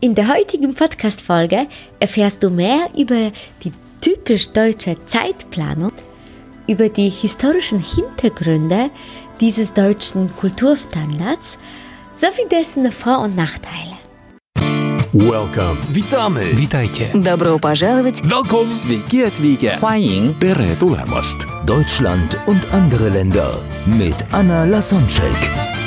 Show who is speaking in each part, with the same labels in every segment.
Speaker 1: In der heutigen Podcast-Folge erfährst du mehr über die typisch deutsche Zeitplanung, über die historischen Hintergründe dieses deutschen Kulturstandards sowie dessen Vor- und Nachteile.
Speaker 2: Welcome. Witamy.
Speaker 3: Witajcie.
Speaker 4: Добро пожаловать!
Speaker 2: Welcome. Sveiki atvykę.
Speaker 3: 欢迎
Speaker 2: Tere tulemast.
Speaker 5: Deutschland und andere Länder mit Anna Lasonczek.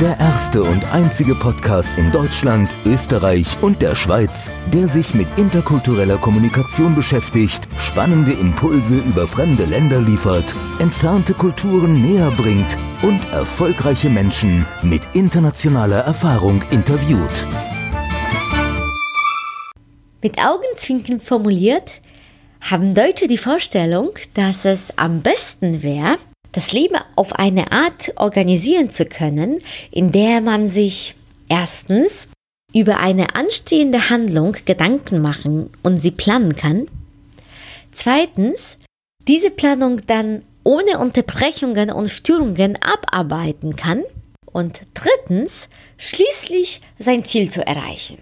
Speaker 5: Der erste und einzige Podcast in Deutschland, Österreich und der Schweiz, der sich mit interkultureller Kommunikation beschäftigt, spannende Impulse über fremde Länder liefert, entfernte Kulturen näher bringt und erfolgreiche Menschen mit internationaler Erfahrung interviewt.
Speaker 1: Mit Augenzwinkern formuliert, haben Deutsche die Vorstellung, dass es am besten wäre, das Leben auf eine Art organisieren zu können, in der man sich erstens über eine anstehende Handlung Gedanken machen und sie planen kann, zweitens diese Planung dann ohne Unterbrechungen und Störungen abarbeiten kann und drittens schließlich sein Ziel zu erreichen.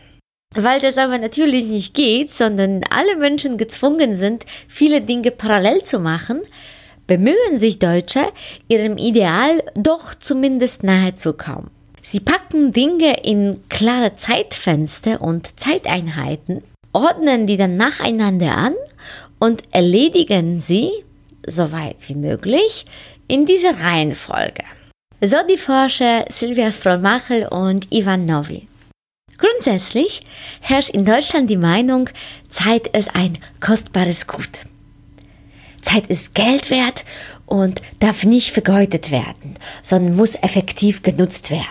Speaker 1: Weil das aber natürlich nicht geht, sondern alle Menschen gezwungen sind, viele Dinge parallel zu machen, bemühen sich Deutsche, ihrem Ideal doch zumindest nahe zu kommen. Sie packen Dinge in klare Zeitfenster und Zeiteinheiten, ordnen die dann nacheinander an und erledigen sie, soweit wie möglich, in dieser Reihenfolge. So die Forscher Silvia Frollmachel und Ivan Novi. Grundsätzlich herrscht in Deutschland die Meinung, Zeit ist ein kostbares Gut. Zeit ist Geld wert und darf nicht vergeudet werden, sondern muss effektiv genutzt werden.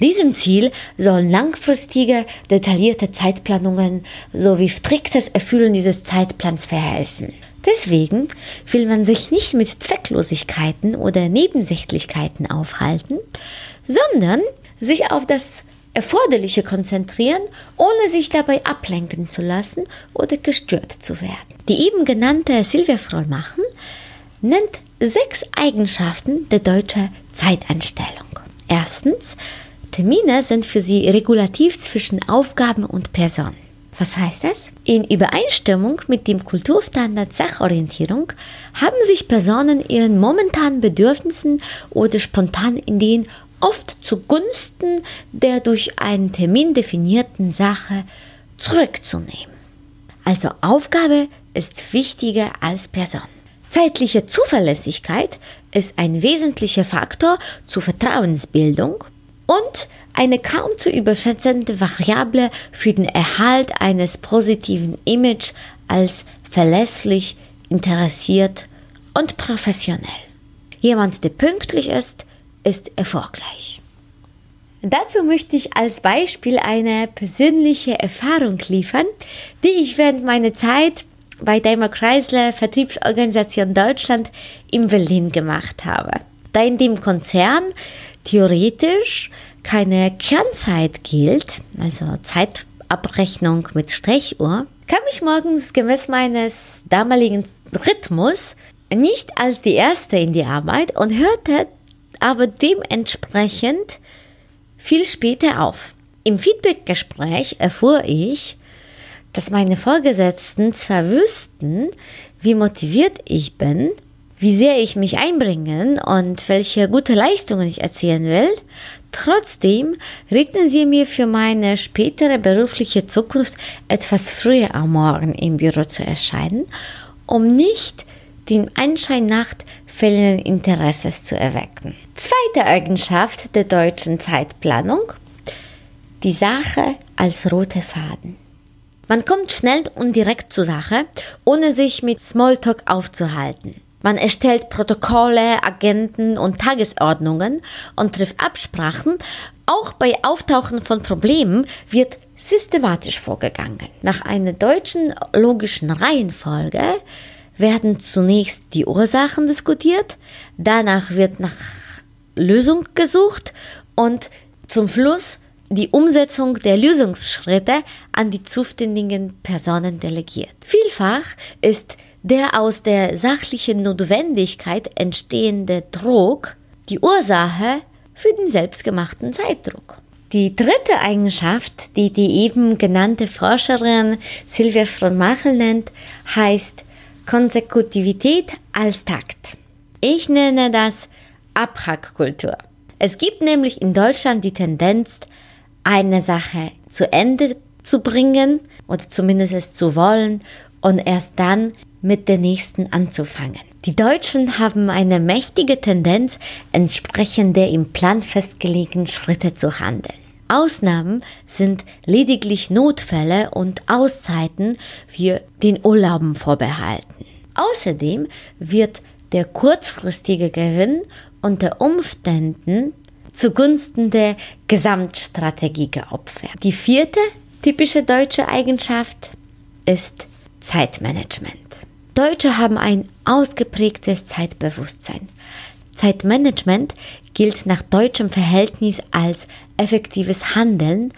Speaker 1: Diesem Ziel sollen langfristige, detaillierte Zeitplanungen sowie striktes Erfüllen dieses Zeitplans verhelfen. Deswegen will man sich nicht mit Zwecklosigkeiten oder Nebensächlichkeiten aufhalten, sondern sich auf das Erforderliche konzentrieren, ohne sich dabei ablenken zu lassen oder gestört zu werden. Die eben genannte Silvia Frollmachen nennt sechs Eigenschaften der deutschen Zeitanstellung. Erstens, Termine sind für sie regulativ zwischen Aufgaben und Personen. Was heißt das? In Übereinstimmung mit dem Kulturstandard Sachorientierung haben sich Personen ihren momentanen Bedürfnissen oder spontanen Ideen oft zugunsten der durch einen Termin definierten Sache zurückzunehmen. Also Aufgabe ist wichtiger als Person. Zeitliche Zuverlässigkeit ist ein wesentlicher Faktor zur Vertrauensbildung und eine kaum zu überschätzende Variable für den Erhalt eines positiven Image als verlässlich, interessiert und professionell. Jemand, der pünktlich ist, ist erfolgreich. Dazu möchte ich als Beispiel eine persönliche Erfahrung liefern, die ich während meiner Zeit bei Daimler Chrysler Vertriebsorganisation Deutschland in Berlin gemacht habe. Da in dem Konzern theoretisch keine Kernzeit gilt, also Zeitabrechnung mit Stechuhr, kam ich morgens gemäß meines damaligen Rhythmus nicht als die erste in die Arbeit und hörte aber dementsprechend viel später auf. Im Feedbackgespräch erfuhr ich, dass meine Vorgesetzten zwar wüssten, wie motiviert ich bin, wie sehr ich mich einbringen und welche gute Leistungen ich erzielen will, trotzdem rieten sie mir für meine spätere berufliche Zukunft etwas früher am Morgen im Büro zu erscheinen, um nicht den Anschein nach fehlenden Interesses zu erwecken. Zweite Eigenschaft der deutschen Zeitplanung, die Sache als rote Faden. Man kommt schnell und direkt zur Sache, ohne sich mit Smalltalk aufzuhalten. Man erstellt Protokolle, Agenten und Tagesordnungen und trifft Absprachen. Auch bei Auftauchen von Problemen wird systematisch vorgegangen. Nach einer deutschen logischen Reihenfolge werden zunächst die Ursachen diskutiert, danach wird nach Lösung gesucht und zum Schluss die Umsetzung der Lösungsschritte an die zuständigen Personen delegiert. Vielfach ist der aus der sachlichen Notwendigkeit entstehende Druck die Ursache für den selbstgemachten Zeitdruck. Die dritte Eigenschaft, die die eben genannte Forscherin Silvia Frohnmachel nennt, heißt Konsekutivität als Takt. Ich nenne das Abhackkultur. Es gibt nämlich in Deutschland die Tendenz, eine Sache zu Ende zu bringen oder zumindest es zu wollen und erst dann mit der nächsten anzufangen. Die Deutschen haben eine mächtige Tendenz, entsprechend der im Plan festgelegten Schritte zu handeln. Ausnahmen sind lediglich Notfälle und Auszeiten für den Urlauben vorbehalten. Außerdem wird der kurzfristige Gewinn unter Umständen zugunsten der Gesamtstrategie geopfert. Die vierte typische deutsche Eigenschaft ist Zeitmanagement. Deutsche haben ein ausgeprägtes Zeitbewusstsein. Zeitmanagement gilt nach deutschem Verhältnis als effektives Handeln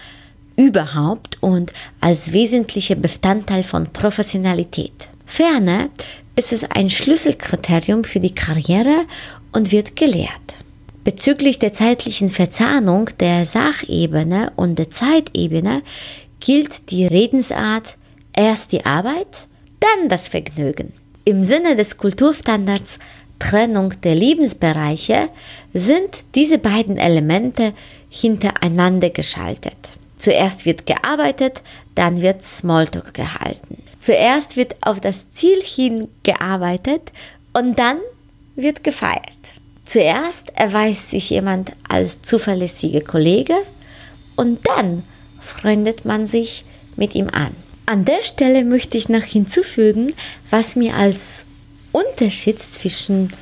Speaker 1: überhaupt und als wesentlicher Bestandteil von Professionalität. Ferner ist es ein Schlüsselkriterium für die Karriere und wird gelehrt. Bezüglich der zeitlichen Verzahnung der Sachebene und der Zeitebene gilt die Redensart erst die Arbeit, dann das Vergnügen. Im Sinne des Kulturstandards Trennung der Lebensbereiche sind diese beiden Elemente hintereinander geschaltet. Zuerst wird gearbeitet, dann wird Smalltalk gehalten. Zuerst wird auf das Ziel hin gearbeitet und dann wird gefeiert. Zuerst erweist sich jemand als zuverlässiger Kollege und dann freundet man sich mit ihm an. An der Stelle möchte ich noch hinzufügen, was mir als Unterschied zwischen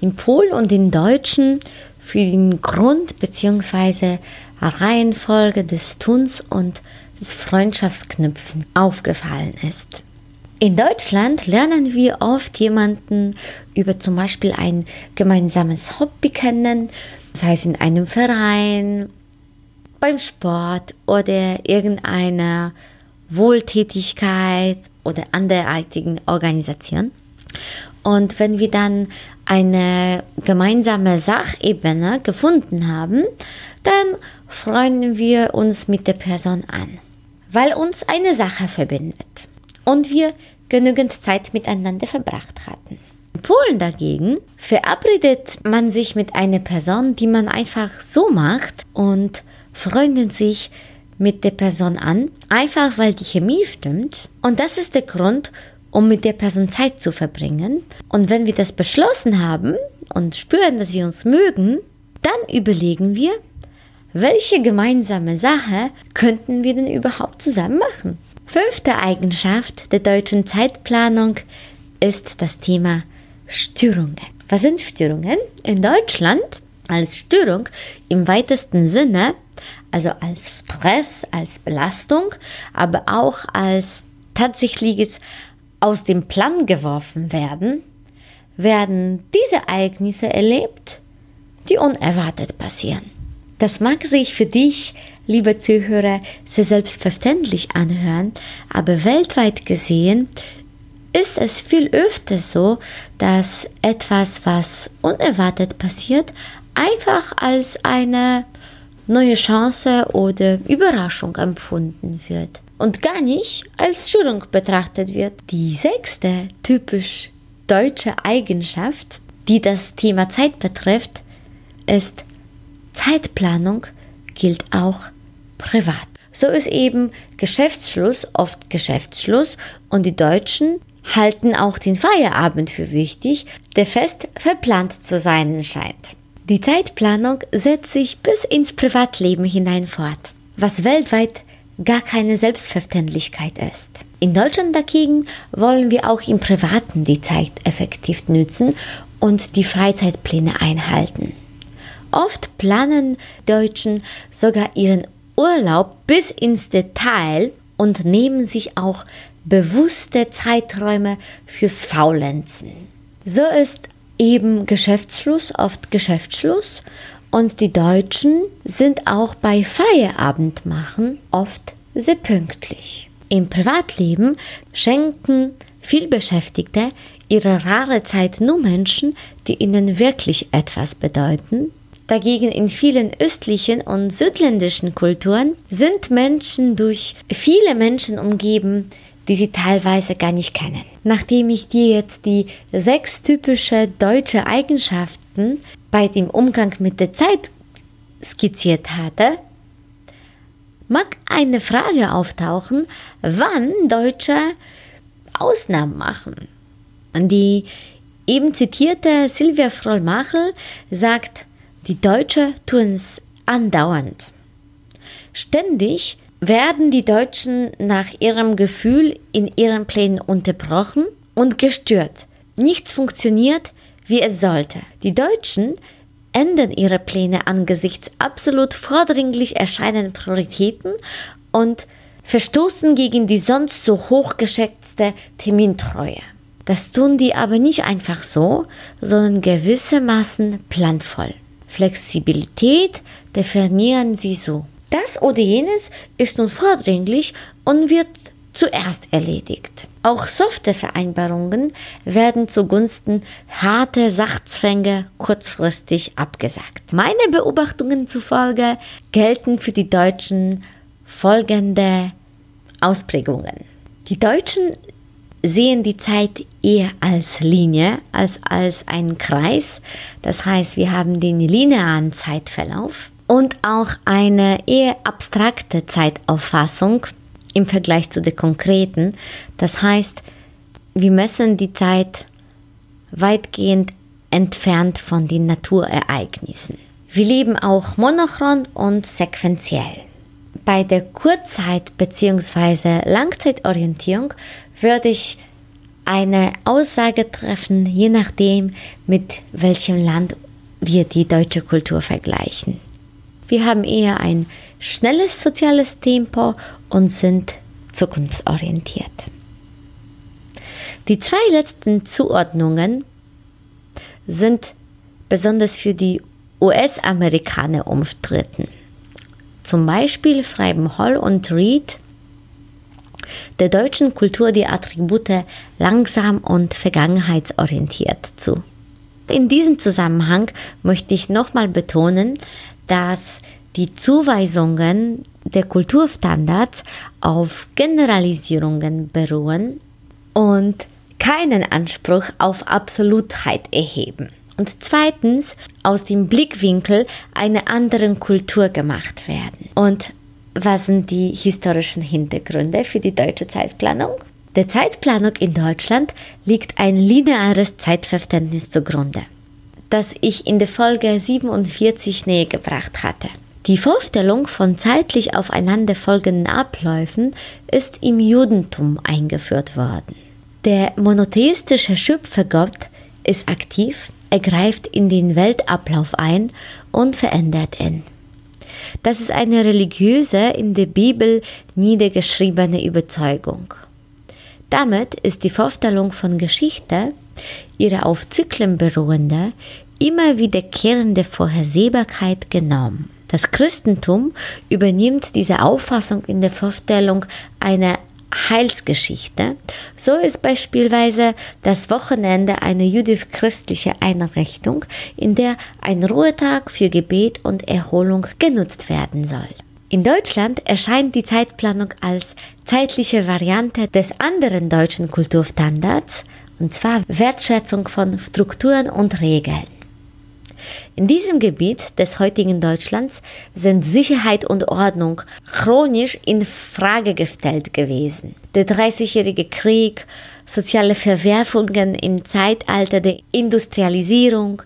Speaker 1: dem Polen und den Deutschen für den Grund bzw. Reihenfolge des Tuns und des Freundschaftsknüpfen aufgefallen ist. In Deutschland lernen wir oft jemanden über zum Beispiel ein gemeinsames Hobby kennen, sei es in einem Verein, beim Sport oder irgendeiner Wohltätigkeit oder anderartigen Organisation. Und wenn wir dann eine gemeinsame Sachebene gefunden haben, dann freuen wir uns mit der Person an, weil uns eine Sache verbindet und wir genügend Zeit miteinander verbracht hatten. In Polen dagegen verabredet man sich mit einer Person, die man einfach so macht und freundet sich mit der Person an, einfach weil die Chemie stimmt. Und das ist der Grund, um mit der Person Zeit zu verbringen. Und wenn wir das beschlossen haben und spüren, dass wir uns mögen, dann überlegen wir, welche gemeinsame Sache könnten wir denn überhaupt zusammen machen? Fünfte Eigenschaft der deutschen Zeitplanung ist das Thema Störungen. Was sind Störungen? In Deutschland als Störung im weitesten Sinne, also als Stress, als Belastung, aber auch als tatsächliches aus dem Plan geworfen werden, werden diese Ereignisse erlebt, die unerwartet passieren. Das mag sich für dich, lieber Zuhörer, sehr selbstverständlich anhören, aber weltweit gesehen ist es viel öfter so, dass etwas, was unerwartet passiert, einfach als eine neue Chance oder Überraschung empfunden wird und gar nicht als Störung betrachtet wird. Die sechste typisch deutsche Eigenschaft, die das Thema Zeit betrifft, ist Zeitplanung gilt auch privat. So ist eben Geschäftsschluss oft Geschäftsschluss und die Deutschen halten auch den Feierabend für wichtig, der fest verplant zu sein scheint. Die Zeitplanung setzt sich bis ins Privatleben hinein fort, was weltweit gar keine Selbstverständlichkeit ist. In Deutschland dagegen wollen wir auch im Privaten die Zeit effektiv nützen und die Freizeitpläne einhalten. Oft planen Deutschen sogar ihren Urlaub bis ins Detail und nehmen sich auch bewusste Zeiträume fürs Faulenzen. So ist eben Geschäftsschluss oft Geschäftsschluss und die Deutschen sind auch bei Feierabend machen oft sehr pünktlich. Im Privatleben schenken vielbeschäftigte ihre rare Zeit nur Menschen, die ihnen wirklich etwas bedeuten Dagegen in vielen östlichen und südländischen Kulturen sind Menschen durch viele Menschen umgeben, die sie teilweise gar nicht kennen. Nachdem ich dir jetzt die sechs typische deutsche Eigenschaften bei dem Umgang mit der Zeit skizziert hatte, mag eine Frage auftauchen, wann Deutsche Ausnahmen machen. Die eben zitierte Silvia Froll-Machel sagt, die Deutsche tun es andauernd. Ständig werden die Deutschen nach ihrem Gefühl in ihren Plänen unterbrochen und gestört. Nichts funktioniert, wie es sollte. Die Deutschen ändern ihre Pläne angesichts absolut vordringlich erscheinenden Prioritäten und verstoßen gegen die sonst so hochgeschätzte Termintreue. Das tun die aber nicht einfach so, sondern gewissermaßen planvoll. Flexibilität definieren sie so. Das oder jenes ist nun vordringlich und wird zuerst erledigt. Auch softe Vereinbarungen werden zugunsten harter Sachzwänge kurzfristig abgesagt. Meine Beobachtungen zufolge gelten für die Deutschen folgende Ausprägungen. Die Deutschen sehen die Zeit eher als Linie als als einen Kreis. Das heißt, wir haben den linearen Zeitverlauf und auch eine eher abstrakte Zeitauffassung im Vergleich zu der konkreten. Das heißt, wir messen die Zeit weitgehend entfernt von den Naturereignissen. Wir leben auch monochron und sequenziell. Bei der Kurzzeit- bzw. Langzeitorientierung würde ich eine Aussage treffen, je nachdem, mit welchem Land wir die deutsche Kultur vergleichen. Wir haben eher ein schnelles soziales Tempo und sind zukunftsorientiert. Die zwei letzten Zuordnungen sind besonders für die US-Amerikaner umstritten. Zum Beispiel schreiben Hall und Reed der deutschen Kultur die Attribute langsam und vergangenheitsorientiert zu. In diesem Zusammenhang möchte ich nochmal betonen, dass die Zuweisungen der Kulturstandards auf Generalisierungen beruhen und keinen Anspruch auf Absolutheit erheben. Und zweitens aus dem Blickwinkel einer anderen Kultur gemacht werden. Und was sind die historischen Hintergründe für die deutsche Zeitplanung? Der Zeitplanung in Deutschland liegt ein lineares Zeitverständnis zugrunde, das ich in der Folge 47 näher gebracht hatte. Die Vorstellung von zeitlich aufeinanderfolgenden Abläufen ist im Judentum eingeführt worden. Der monotheistische Schöpfergott ist aktiv, er greift in den Weltablauf ein und verändert ihn. Das ist eine religiöse, in der Bibel niedergeschriebene Überzeugung. Damit ist die Vorstellung von Geschichte, ihre auf Zyklen beruhende, immer wiederkehrende Vorhersehbarkeit genommen. Das Christentum übernimmt diese Auffassung in der Vorstellung einer Heilsgeschichte. So ist beispielsweise das Wochenende eine jüdisch-christliche Einrichtung, in der ein Ruhetag für Gebet und Erholung genutzt werden soll. In Deutschland erscheint die Zeitplanung als zeitliche Variante des anderen deutschen Kulturstandards, und zwar Wertschätzung von Strukturen und Regeln. In diesem Gebiet des heutigen Deutschlands sind Sicherheit und Ordnung chronisch in Frage gestellt gewesen. Der Dreißigjährige Krieg, soziale Verwerfungen im Zeitalter der Industrialisierung,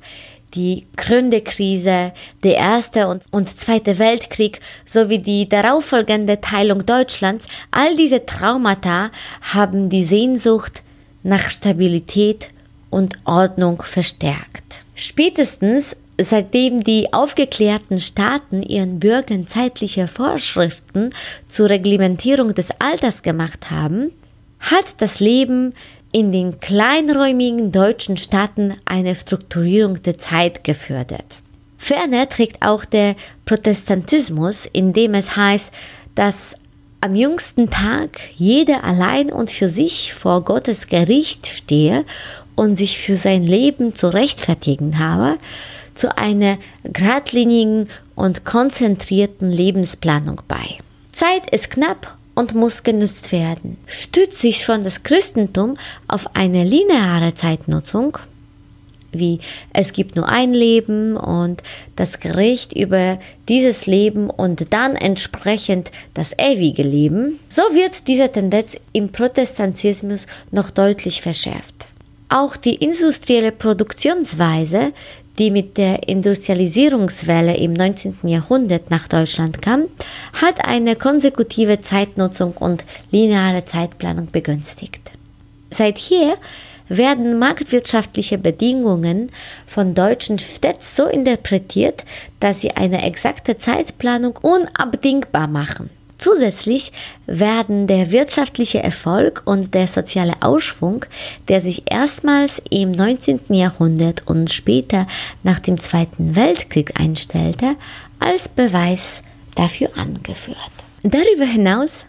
Speaker 1: die Gründekrise, der Erste und, und Zweite Weltkrieg sowie die darauffolgende Teilung Deutschlands, all diese Traumata haben die Sehnsucht nach Stabilität und Ordnung verstärkt. Spätestens seitdem die aufgeklärten Staaten ihren Bürgern zeitliche Vorschriften zur Reglementierung des Alters gemacht haben, hat das Leben in den kleinräumigen deutschen Staaten eine Strukturierung der Zeit gefördert. Ferner trägt auch der Protestantismus, indem es heißt, dass am jüngsten Tag jeder allein und für sich vor Gottes Gericht stehe und sich für sein Leben zu rechtfertigen habe, zu einer geradlinigen und konzentrierten Lebensplanung bei. Zeit ist knapp und muss genutzt werden. Stützt sich schon das Christentum auf eine lineare Zeitnutzung, wie es gibt nur ein Leben und das Gericht über dieses Leben und dann entsprechend das ewige Leben, so wird diese Tendenz im Protestantismus noch deutlich verschärft. Auch die industrielle Produktionsweise, die mit der Industrialisierungswelle im 19. Jahrhundert nach Deutschland kam, hat eine konsekutive Zeitnutzung und lineare Zeitplanung begünstigt. Seither werden marktwirtschaftliche Bedingungen von Deutschen stets so interpretiert, dass sie eine exakte Zeitplanung unabdingbar machen. Zusätzlich werden der wirtschaftliche Erfolg und der soziale Ausschwung, der sich erstmals im 19. Jahrhundert und später nach dem Zweiten Weltkrieg einstellte, als Beweis dafür angeführt. Darüber hinaus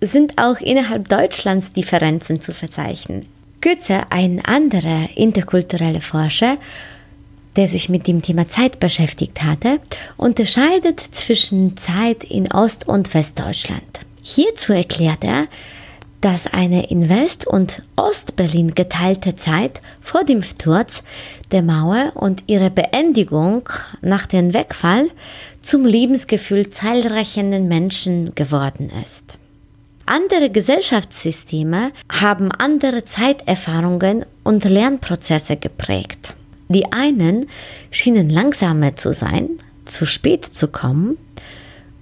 Speaker 1: sind auch innerhalb Deutschlands Differenzen zu verzeichnen. Goethe, ein anderer interkultureller Forscher, der sich mit dem Thema Zeit beschäftigt hatte, unterscheidet zwischen Zeit in Ost- und Westdeutschland. Hierzu erklärt er, dass eine in West- und Ostberlin geteilte Zeit vor dem Sturz der Mauer und ihrer Beendigung nach dem Wegfall zum Lebensgefühl zahlreicher Menschen geworden ist. Andere Gesellschaftssysteme haben andere Zeiterfahrungen und Lernprozesse geprägt. Die einen schienen langsamer zu sein, zu spät zu kommen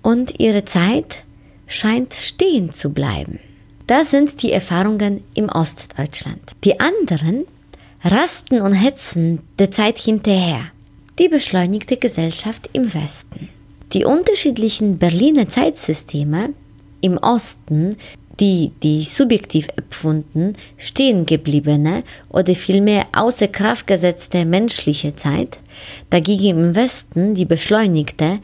Speaker 1: und ihre Zeit scheint stehen zu bleiben. Das sind die Erfahrungen im Ostdeutschland. Die anderen rasten und hetzen der Zeit hinterher. Die beschleunigte Gesellschaft im Westen. Die unterschiedlichen Berliner Zeitsysteme im Osten die die subjektiv empfunden stehen gebliebene oder vielmehr außer Kraft gesetzte menschliche Zeit, dagegen im Westen die beschleunigte,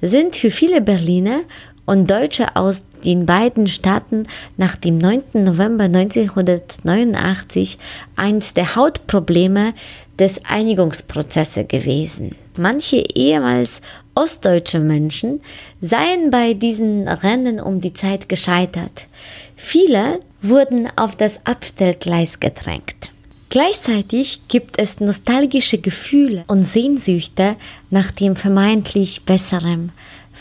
Speaker 1: sind für viele Berliner und Deutsche aus den beiden Staaten nach dem 9. November 1989 eins der Hautprobleme des Einigungsprozesses gewesen. Manche ehemals ostdeutsche Menschen seien bei diesen Rennen um die Zeit gescheitert. Viele wurden auf das Abstellgleis gedrängt. Gleichzeitig gibt es nostalgische Gefühle und Sehnsüchte nach dem vermeintlich Besseren,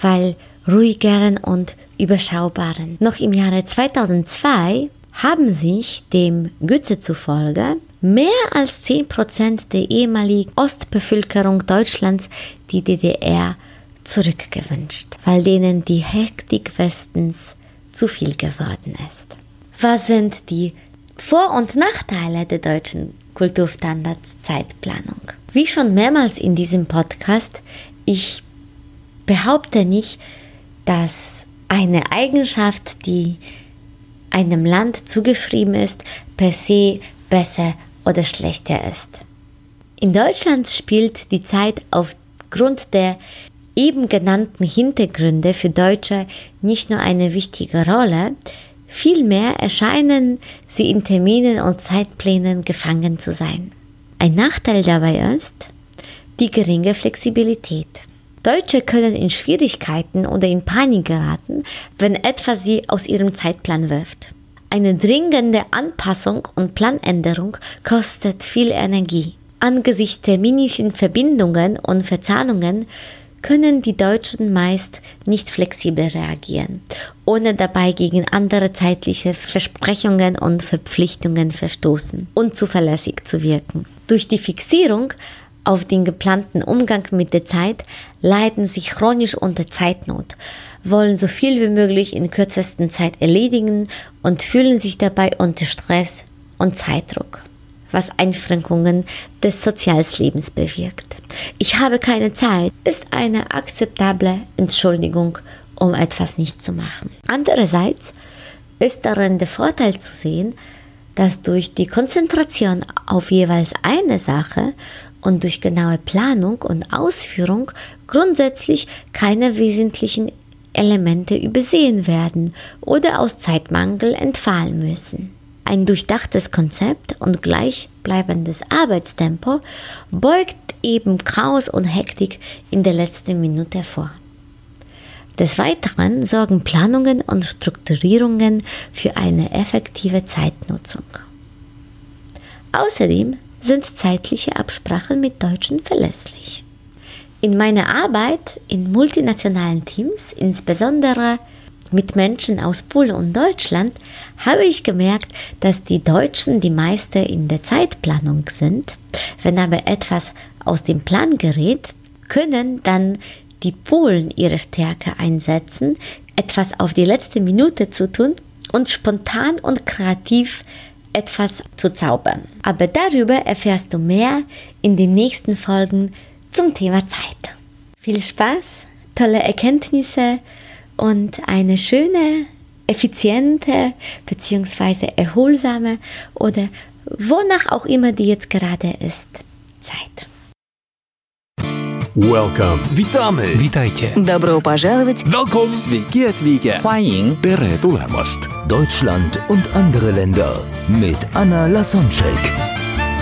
Speaker 1: weil ruhigeren und überschaubaren. Noch im Jahre 2002 haben sich dem Goethe zufolge mehr als 10% der ehemaligen Ostbevölkerung Deutschlands die DDR zurückgewünscht, weil denen die Hektik Westens zu viel geworden ist. Was sind die Vor- und Nachteile der deutschen Kulturstandards Zeitplanung? Wie schon mehrmals in diesem Podcast, ich behaupte nicht, dass eine Eigenschaft, die einem Land zugeschrieben ist, per se besser oder schlechter ist. In Deutschland spielt die Zeit aufgrund der eben genannten Hintergründe für Deutsche nicht nur eine wichtige Rolle, vielmehr erscheinen sie in Terminen und Zeitplänen gefangen zu sein. Ein Nachteil dabei ist die geringe Flexibilität. Deutsche können in Schwierigkeiten oder in Panik geraten, wenn etwas sie aus ihrem Zeitplan wirft. Eine dringende Anpassung und Planänderung kostet viel Energie. Angesichts der minischen Verbindungen und Verzahnungen können die Deutschen meist nicht flexibel reagieren, ohne dabei gegen andere zeitliche Versprechungen und Verpflichtungen verstoßen und zuverlässig zu wirken. Durch die Fixierung auf den geplanten Umgang mit der Zeit leiden sie chronisch unter Zeitnot, wollen so viel wie möglich in kürzesten Zeit erledigen und fühlen sich dabei unter Stress und Zeitdruck, was Einschränkungen des Soziallebens bewirkt. Ich habe keine Zeit ist eine akzeptable Entschuldigung, um etwas nicht zu machen. Andererseits ist darin der Vorteil zu sehen, dass durch die Konzentration auf jeweils eine Sache und durch genaue Planung und Ausführung grundsätzlich keine wesentlichen Elemente übersehen werden oder aus Zeitmangel entfallen müssen. Ein durchdachtes Konzept und gleichbleibendes Arbeitstempo beugt eben Chaos und Hektik in der letzten Minute vor. Des Weiteren sorgen Planungen und Strukturierungen für eine effektive Zeitnutzung. Außerdem sind zeitliche Absprachen mit Deutschen verlässlich. In meiner Arbeit in multinationalen Teams, insbesondere mit Menschen aus Polen und Deutschland habe ich gemerkt, dass die Deutschen die meiste in der Zeitplanung sind. Wenn aber etwas aus dem Plan gerät, können dann die Polen ihre Stärke einsetzen, etwas auf die letzte Minute zu tun und spontan und kreativ etwas zu zaubern. Aber darüber erfährst du mehr in den nächsten Folgen zum Thema Zeit. Viel Spaß, tolle Erkenntnisse und eine schöne, effiziente bzw. erholsame oder wonach auch immer die jetzt gerade ist, Zeit.
Speaker 2: Welcome. Witamy.
Speaker 3: Witajcie.
Speaker 4: Добро пожаловать!
Speaker 2: Welcome. Sveiki atvykę.
Speaker 3: 欢迎
Speaker 2: Tere tulemast.
Speaker 5: Deutschland und andere Länder mit Anna Lasonczek.